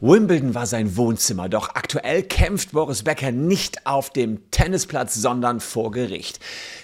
Wimbledon war sein Wohnzimmer, doch aktuell kämpft Boris Becker nicht auf dem Tennisplatz, sondern vor Gericht.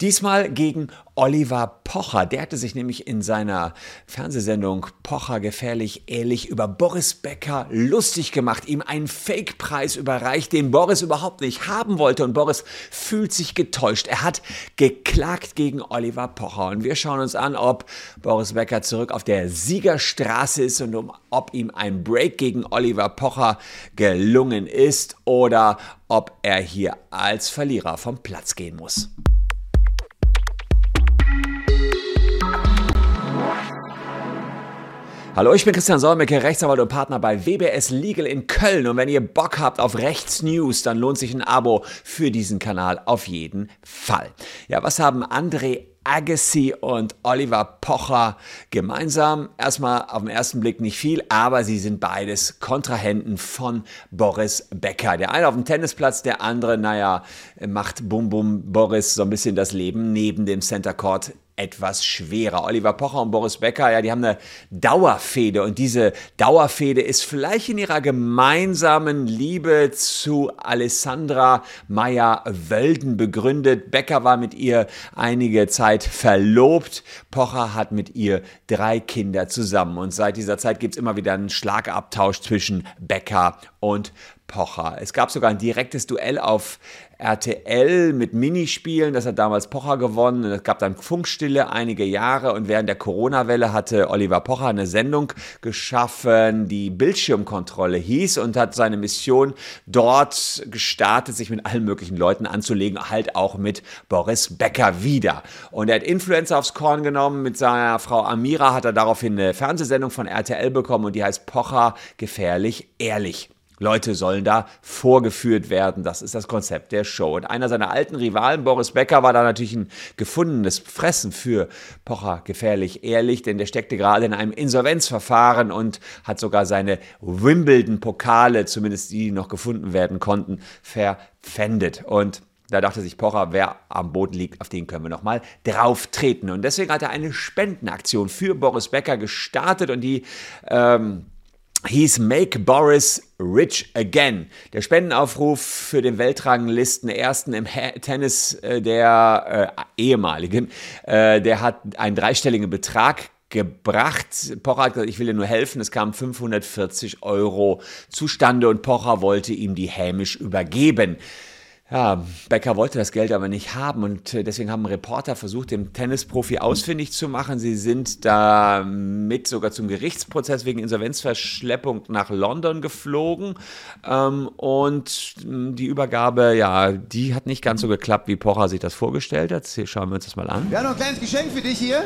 Diesmal gegen Oliver Pocher. Der hatte sich nämlich in seiner Fernsehsendung Pocher gefährlich ehrlich über Boris Becker lustig gemacht, ihm einen Fake-Preis überreicht, den Boris überhaupt nicht haben wollte. Und Boris fühlt sich getäuscht. Er hat geklagt gegen Oliver Pocher. Und wir schauen uns an, ob Boris Becker zurück auf der Siegerstraße ist und um, ob ihm ein Break gegen Oliver Pocher gelungen ist oder ob er hier als Verlierer vom Platz gehen muss. Hallo, ich bin Christian Solmecke, Rechtsanwalt und Partner bei WBS Legal in Köln. Und wenn ihr Bock habt auf Rechtsnews, dann lohnt sich ein Abo für diesen Kanal auf jeden Fall. Ja, was haben André Agassi und Oliver Pocher gemeinsam. Erstmal auf den ersten Blick nicht viel, aber sie sind beides Kontrahenten von Boris Becker. Der eine auf dem Tennisplatz, der andere, naja, macht Bum Bum Boris so ein bisschen das Leben neben dem Center Court etwas schwerer. Oliver Pocher und Boris Becker, ja, die haben eine Dauerfehde und diese Dauerfehde ist vielleicht in ihrer gemeinsamen Liebe zu Alessandra Meyer-Wölden begründet. Becker war mit ihr einige Zeit verlobt. Pocher hat mit ihr drei Kinder zusammen und seit dieser Zeit gibt es immer wieder einen Schlagabtausch zwischen Becker und Pocher. Es gab sogar ein direktes Duell auf RTL mit Minispielen. Das hat damals Pocher gewonnen. Es gab dann Funkstille einige Jahre und während der Corona-Welle hatte Oliver Pocher eine Sendung geschaffen, die Bildschirmkontrolle hieß und hat seine Mission dort gestartet, sich mit allen möglichen Leuten anzulegen, halt auch mit Boris Becker wieder. Und er hat Influencer aufs Korn genommen. Mit seiner Frau Amira hat er daraufhin eine Fernsehsendung von RTL bekommen und die heißt Pocher gefährlich ehrlich. Leute sollen da vorgeführt werden. Das ist das Konzept der Show. Und einer seiner alten Rivalen, Boris Becker, war da natürlich ein gefundenes Fressen für Pocher gefährlich ehrlich, denn der steckte gerade in einem Insolvenzverfahren und hat sogar seine Wimbledon-Pokale, zumindest die, noch gefunden werden konnten, verpfändet. Und da dachte sich Pocher, wer am Boden liegt, auf den können wir nochmal drauf treten. Und deswegen hat er eine Spendenaktion für Boris Becker gestartet und die ähm, hieß Make Boris Rich Again. Der Spendenaufruf für den Weltranglisten ersten im Tennis äh, der äh, ehemaligen, äh, der hat einen dreistelligen Betrag gebracht. Pocher hat gesagt, ich will dir nur helfen. Es kamen 540 Euro zustande und Pocher wollte ihm die hämisch übergeben. Ja, Becker wollte das Geld aber nicht haben und äh, deswegen haben Reporter versucht, den Tennisprofi ausfindig zu machen. Sie sind damit sogar zum Gerichtsprozess wegen Insolvenzverschleppung nach London geflogen ähm, und hm, die Übergabe, ja, die hat nicht ganz so geklappt, wie Pocher sich das vorgestellt hat. Hier schauen wir uns das mal an. Wir haben noch ein kleines Geschenk für dich hier.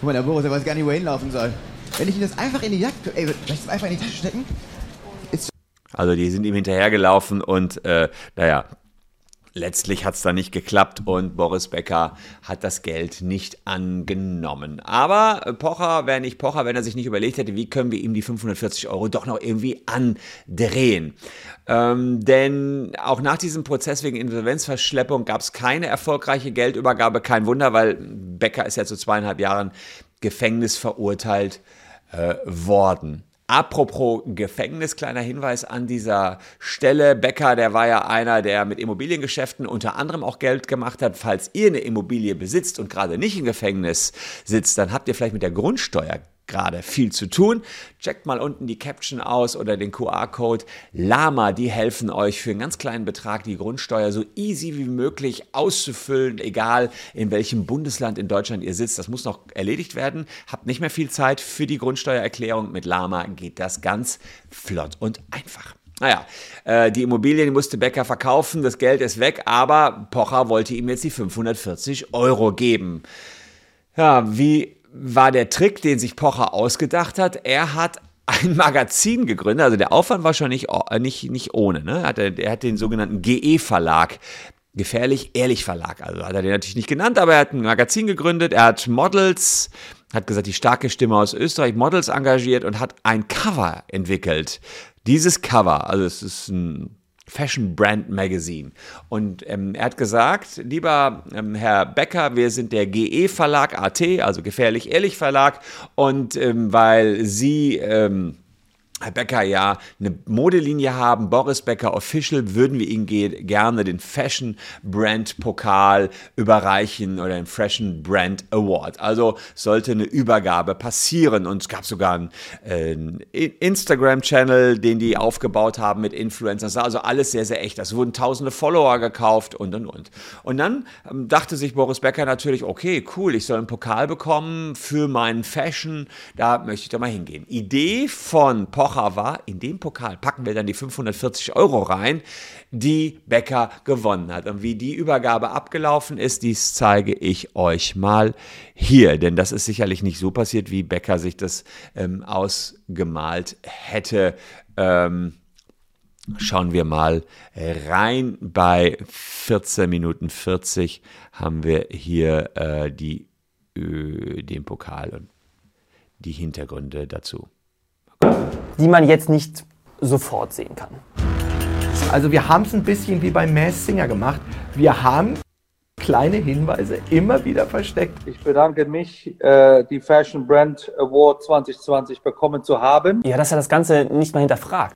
Guck mal, der Boris, der weiß gar nicht, wo er hinlaufen soll. Wenn ich ihm das einfach in die Jacke, ey, soll ich das einfach in die Tasche stecken? Also die sind ihm hinterhergelaufen und äh, naja, Letztlich hat es dann nicht geklappt und Boris Becker hat das Geld nicht angenommen. Aber Pocher wäre nicht Pocher, wenn er sich nicht überlegt hätte, wie können wir ihm die 540 Euro doch noch irgendwie andrehen. Ähm, denn auch nach diesem Prozess wegen Insolvenzverschleppung gab es keine erfolgreiche Geldübergabe. Kein Wunder, weil Becker ist ja zu zweieinhalb Jahren Gefängnis verurteilt äh, worden. Apropos Gefängnis, kleiner Hinweis an dieser Stelle. Becker, der war ja einer, der mit Immobiliengeschäften unter anderem auch Geld gemacht hat. Falls ihr eine Immobilie besitzt und gerade nicht im Gefängnis sitzt, dann habt ihr vielleicht mit der Grundsteuer gerade viel zu tun. Checkt mal unten die Caption aus oder den QR-Code. Lama, die helfen euch für einen ganz kleinen Betrag die Grundsteuer so easy wie möglich auszufüllen, egal in welchem Bundesland in Deutschland ihr sitzt. Das muss noch erledigt werden. Habt nicht mehr viel Zeit für die Grundsteuererklärung. Mit Lama geht das ganz flott und einfach. Naja, äh, die Immobilien musste Becker verkaufen, das Geld ist weg, aber Pocher wollte ihm jetzt die 540 Euro geben. Ja, wie war der Trick, den sich Pocher ausgedacht hat. Er hat ein Magazin gegründet, also der Aufwand war schon nicht, äh, nicht, nicht ohne. Ne? Er, hat, er hat den sogenannten GE-Verlag Gefährlich Ehrlich Verlag. Also hat er den natürlich nicht genannt, aber er hat ein Magazin gegründet, er hat Models, hat gesagt, die starke Stimme aus Österreich, Models engagiert und hat ein Cover entwickelt. Dieses Cover, also es ist ein Fashion Brand Magazine. Und ähm, er hat gesagt, lieber ähm, Herr Becker, wir sind der GE Verlag AT, also gefährlich ehrlich Verlag. Und ähm, weil Sie ähm, Herr Becker ja eine Modelinie haben, Boris Becker Official, würden wir Ihnen gerne den Fashion Brand Pokal überreichen oder den Fashion Brand Award. Also sollte eine Übergabe passieren und es gab sogar einen, äh, Instagram-Channel, den die aufgebaut haben mit Influencers. Also alles sehr, sehr echt. Es wurden tausende Follower gekauft und und und. Und dann ähm, dachte sich Boris Becker natürlich, okay, cool, ich soll einen Pokal bekommen für meinen Fashion, da möchte ich doch mal hingehen. Idee von Poch Pocher war, in dem Pokal packen wir dann die 540 Euro rein, die Becker gewonnen hat. Und wie die Übergabe abgelaufen ist, dies zeige ich euch mal hier. Denn das ist sicherlich nicht so passiert, wie Becker sich das ähm, ausgemalt hätte. Ähm, Schauen wir mal rein. Bei 14 Minuten 40 haben wir hier äh, die, äh, den Pokal und die Hintergründe dazu die man jetzt nicht sofort sehen kann. Also wir haben es ein bisschen wie beim Mass Singer gemacht. Wir haben kleine Hinweise immer wieder versteckt. Ich bedanke mich, äh, die Fashion Brand Award 2020 bekommen zu haben. Ja, dass er das Ganze nicht mal hinterfragt.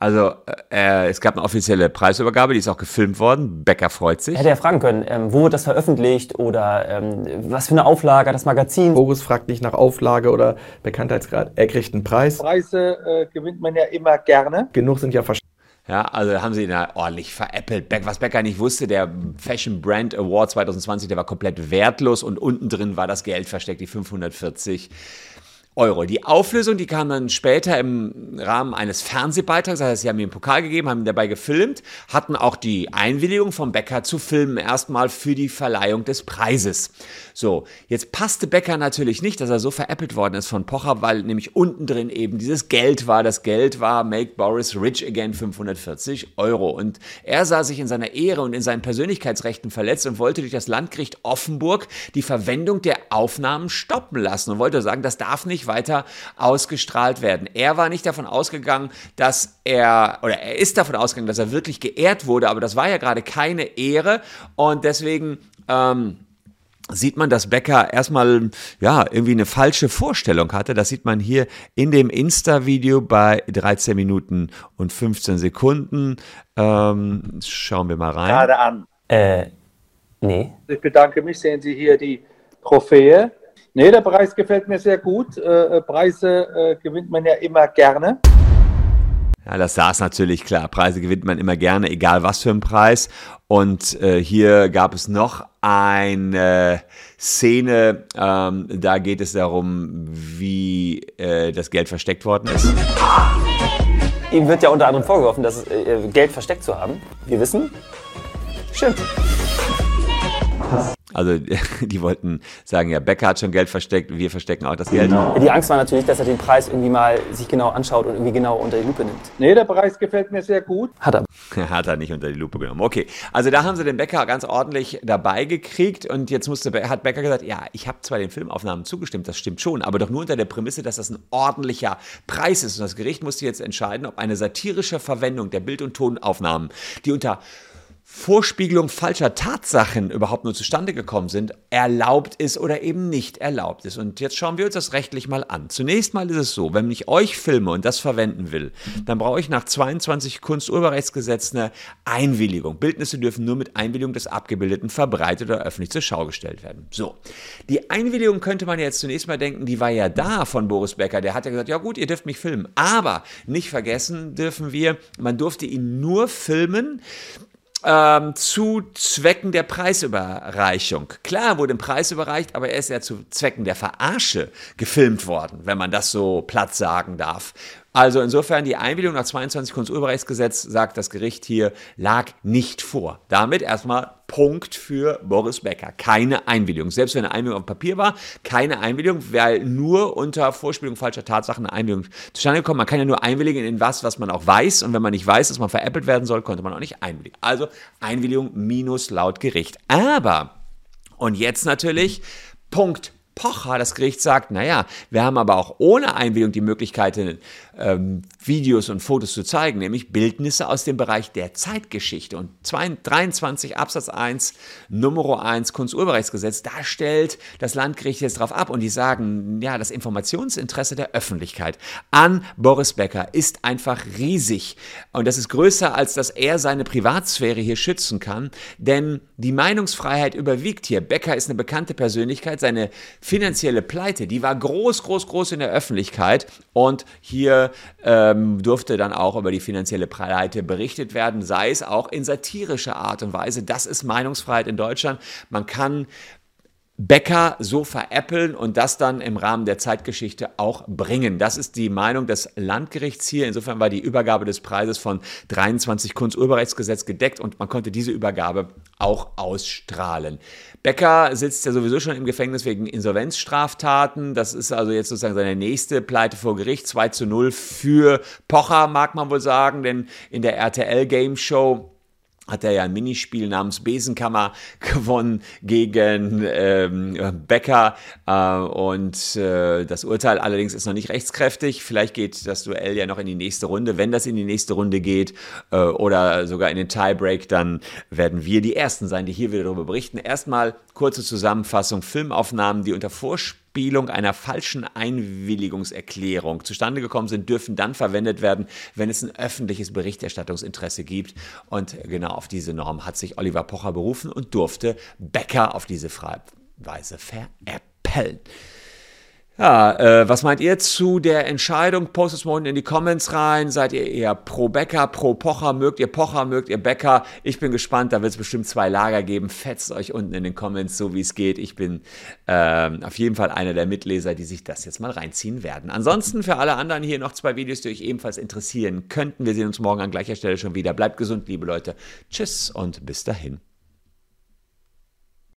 Also äh, es gab eine offizielle Preisübergabe, die ist auch gefilmt worden. Becker freut sich. Hätte er fragen können, ähm, wo wird das veröffentlicht oder ähm, was für eine Auflage hat das Magazin? Boris fragt nicht nach Auflage oder Bekanntheitsgrad. Er kriegt einen Preis. Preise äh, gewinnt man ja immer gerne. Genug sind ja verstanden. Ja, also haben sie ihn ja ordentlich veräppelt. Was Becker nicht wusste, der Fashion Brand Award 2020, der war komplett wertlos und unten drin war das Geld versteckt, die 540 Euro. Die Auflösung, die kam dann später im Rahmen eines Fernsehbeitrags. Das heißt, sie haben mir einen Pokal gegeben, haben ihn dabei gefilmt, hatten auch die Einwilligung vom Bäcker zu filmen, erstmal für die Verleihung des Preises. So, jetzt passte Becker natürlich nicht, dass er so veräppelt worden ist von Pocher, weil nämlich unten drin eben dieses Geld war. Das Geld war Make Boris Rich Again 540 Euro. Und er sah sich in seiner Ehre und in seinen Persönlichkeitsrechten verletzt und wollte durch das Landgericht Offenburg die Verwendung der Aufnahmen stoppen lassen und wollte sagen, das darf nicht weiter ausgestrahlt werden. Er war nicht davon ausgegangen, dass er, oder er ist davon ausgegangen, dass er wirklich geehrt wurde, aber das war ja gerade keine Ehre und deswegen, ähm, sieht man, dass Becker erstmal ja irgendwie eine falsche Vorstellung hatte. Das sieht man hier in dem Insta-Video bei 13 Minuten und 15 Sekunden. Ähm, schauen wir mal rein. Gerade an. Äh, nee. Ich bedanke mich. Sehen Sie hier die Trophäe. Nee, der Preis gefällt mir sehr gut. Äh, äh, Preise äh, gewinnt man ja immer gerne. Ja, das saß natürlich klar. Preise gewinnt man immer gerne, egal was für ein Preis. Und äh, hier gab es noch eine Szene, ähm, da geht es darum, wie äh, das Geld versteckt worden ist. Ihm wird ja unter anderem vorgeworfen, dass äh, Geld versteckt zu haben. Wir wissen, stimmt. Also die wollten sagen, ja, Becker hat schon Geld versteckt, wir verstecken auch das Geld. Die Angst war natürlich, dass er den Preis irgendwie mal sich genau anschaut und irgendwie genau unter die Lupe nimmt. Nee, der Preis gefällt mir sehr gut. Hat er. Hat er nicht unter die Lupe genommen. Okay, also da haben sie den Becker ganz ordentlich dabei gekriegt und jetzt musste, hat Becker gesagt, ja, ich habe zwar den Filmaufnahmen zugestimmt, das stimmt schon, aber doch nur unter der Prämisse, dass das ein ordentlicher Preis ist. Und das Gericht musste jetzt entscheiden, ob eine satirische Verwendung der Bild- und Tonaufnahmen, die unter Vorspiegelung falscher Tatsachen überhaupt nur zustande gekommen sind, erlaubt ist oder eben nicht erlaubt ist. Und jetzt schauen wir uns das rechtlich mal an. Zunächst mal ist es so, wenn ich euch filme und das verwenden will, dann brauche ich nach 22 Kunsturheberrechtsgesetz eine Einwilligung. Bildnisse dürfen nur mit Einwilligung des Abgebildeten verbreitet oder öffentlich zur Schau gestellt werden. So, die Einwilligung könnte man jetzt zunächst mal denken, die war ja da von Boris Becker. Der hat ja gesagt, ja gut, ihr dürft mich filmen. Aber nicht vergessen dürfen wir, man durfte ihn nur filmen, ähm, zu Zwecken der Preisüberreichung. Klar wurde ein Preis überreicht, aber er ist ja zu Zwecken der Verarsche gefilmt worden, wenn man das so platt sagen darf. Also insofern die Einwilligung nach 22 Kunsturheberrechtsgesetz, sagt das Gericht hier, lag nicht vor. Damit erstmal Punkt für Boris Becker. Keine Einwilligung. Selbst wenn eine Einwilligung auf Papier war, keine Einwilligung, weil nur unter Vorspielung falscher Tatsachen eine Einwilligung zustande kommt. Man kann ja nur einwilligen in was, was man auch weiß. Und wenn man nicht weiß, dass man veräppelt werden soll, konnte man auch nicht einwilligen. Also Einwilligung minus laut Gericht. Aber, und jetzt natürlich, Punkt Pocher, das Gericht sagt, naja, wir haben aber auch ohne Einwilligung die Möglichkeit, ähm, Videos und Fotos zu zeigen, nämlich Bildnisse aus dem Bereich der Zeitgeschichte. Und 23 Absatz 1, Nummer 1 Kunsturheberrechtsgesetz, da stellt das Landgericht jetzt drauf ab und die sagen, ja, das Informationsinteresse der Öffentlichkeit an Boris Becker ist einfach riesig. Und das ist größer, als dass er seine Privatsphäre hier schützen kann, denn die Meinungsfreiheit überwiegt hier. Becker ist eine bekannte Persönlichkeit, seine finanzielle Pleite, die war groß, groß, groß in der Öffentlichkeit und hier ähm, durfte dann auch über die finanzielle Pleite berichtet werden, sei es auch in satirischer Art und Weise. Das ist Meinungsfreiheit in Deutschland. Man kann Bäcker so veräppeln und das dann im Rahmen der Zeitgeschichte auch bringen. Das ist die Meinung des Landgerichts hier. Insofern war die Übergabe des Preises von 23 Kunsturheberrechtsgesetz gedeckt und man konnte diese Übergabe auch ausstrahlen. Becker sitzt ja sowieso schon im Gefängnis wegen Insolvenzstraftaten. Das ist also jetzt sozusagen seine nächste Pleite vor Gericht. 2 zu 0 für Pocher, mag man wohl sagen, denn in der RTL Game Show hat er ja ein Minispiel namens Besenkammer gewonnen gegen ähm, Becker äh, und äh, das Urteil allerdings ist noch nicht rechtskräftig. Vielleicht geht das Duell ja noch in die nächste Runde. Wenn das in die nächste Runde geht äh, oder sogar in den Tiebreak, dann werden wir die Ersten sein, die hier wieder darüber berichten. Erstmal kurze Zusammenfassung, Filmaufnahmen, die unter Vorspiel Abspielung einer falschen Einwilligungserklärung zustande gekommen sind, dürfen dann verwendet werden, wenn es ein öffentliches Berichterstattungsinteresse gibt. Und genau auf diese Norm hat sich Oliver Pocher berufen und durfte Becker auf diese Weise veräppeln. Ja, äh, was meint ihr zu der Entscheidung? Postet es mal unten in die Comments rein. Seid ihr eher pro Becker, pro Pocher? Mögt ihr Pocher, mögt ihr Becker? Ich bin gespannt, da wird es bestimmt zwei Lager geben. Fetzt euch unten in den Comments, so wie es geht. Ich bin ähm, auf jeden Fall einer der Mitleser, die sich das jetzt mal reinziehen werden. Ansonsten für alle anderen hier noch zwei Videos, die euch ebenfalls interessieren könnten. Wir sehen uns morgen an gleicher Stelle schon wieder. Bleibt gesund, liebe Leute. Tschüss und bis dahin.